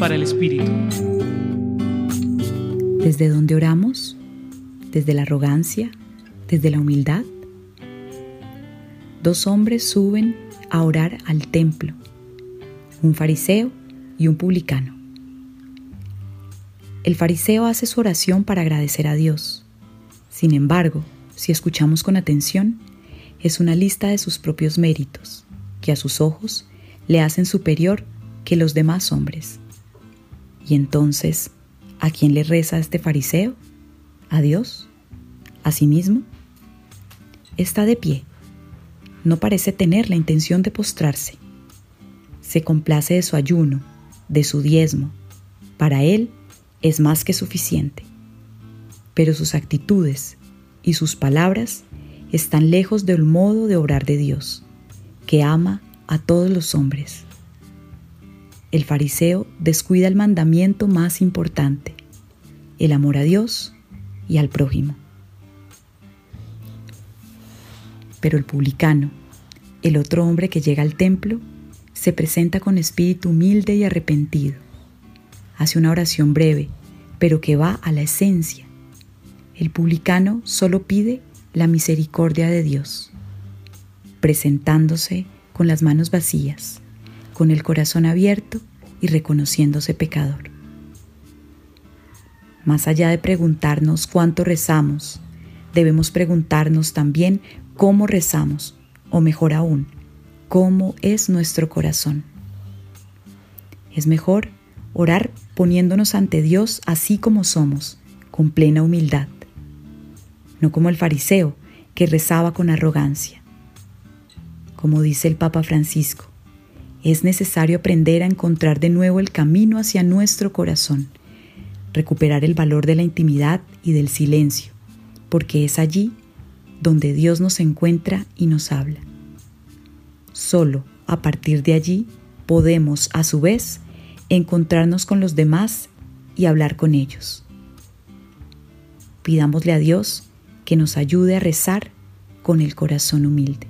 para el Espíritu. ¿Desde dónde oramos? ¿Desde la arrogancia? ¿Desde la humildad? Dos hombres suben a orar al templo, un fariseo y un publicano. El fariseo hace su oración para agradecer a Dios. Sin embargo, si escuchamos con atención, es una lista de sus propios méritos, que a sus ojos le hacen superior que los demás hombres. Y entonces, ¿a quién le reza este fariseo? ¿A Dios? ¿A sí mismo? Está de pie. No parece tener la intención de postrarse. Se complace de su ayuno, de su diezmo. Para él es más que suficiente. Pero sus actitudes y sus palabras están lejos del modo de obrar de Dios, que ama a todos los hombres. El fariseo descuida el mandamiento más importante, el amor a Dios y al prójimo. Pero el publicano, el otro hombre que llega al templo, se presenta con espíritu humilde y arrepentido. Hace una oración breve, pero que va a la esencia. El publicano solo pide la misericordia de Dios, presentándose con las manos vacías, con el corazón abierto y reconociéndose pecador. Más allá de preguntarnos cuánto rezamos, debemos preguntarnos también cómo rezamos, o mejor aún, cómo es nuestro corazón. Es mejor orar poniéndonos ante Dios así como somos, con plena humildad no como el fariseo que rezaba con arrogancia. Como dice el Papa Francisco, es necesario aprender a encontrar de nuevo el camino hacia nuestro corazón, recuperar el valor de la intimidad y del silencio, porque es allí donde Dios nos encuentra y nos habla. Solo a partir de allí podemos, a su vez, encontrarnos con los demás y hablar con ellos. Pidámosle a Dios que nos ayude a rezar con el corazón humilde.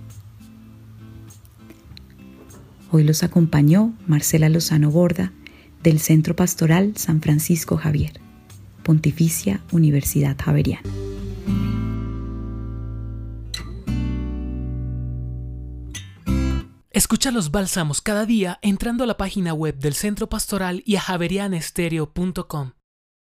Hoy los acompañó Marcela Lozano Borda del Centro Pastoral San Francisco Javier, Pontificia Universidad Javeriana. Escucha los bálsamos cada día entrando a la página web del Centro Pastoral y a javerianestereo.com.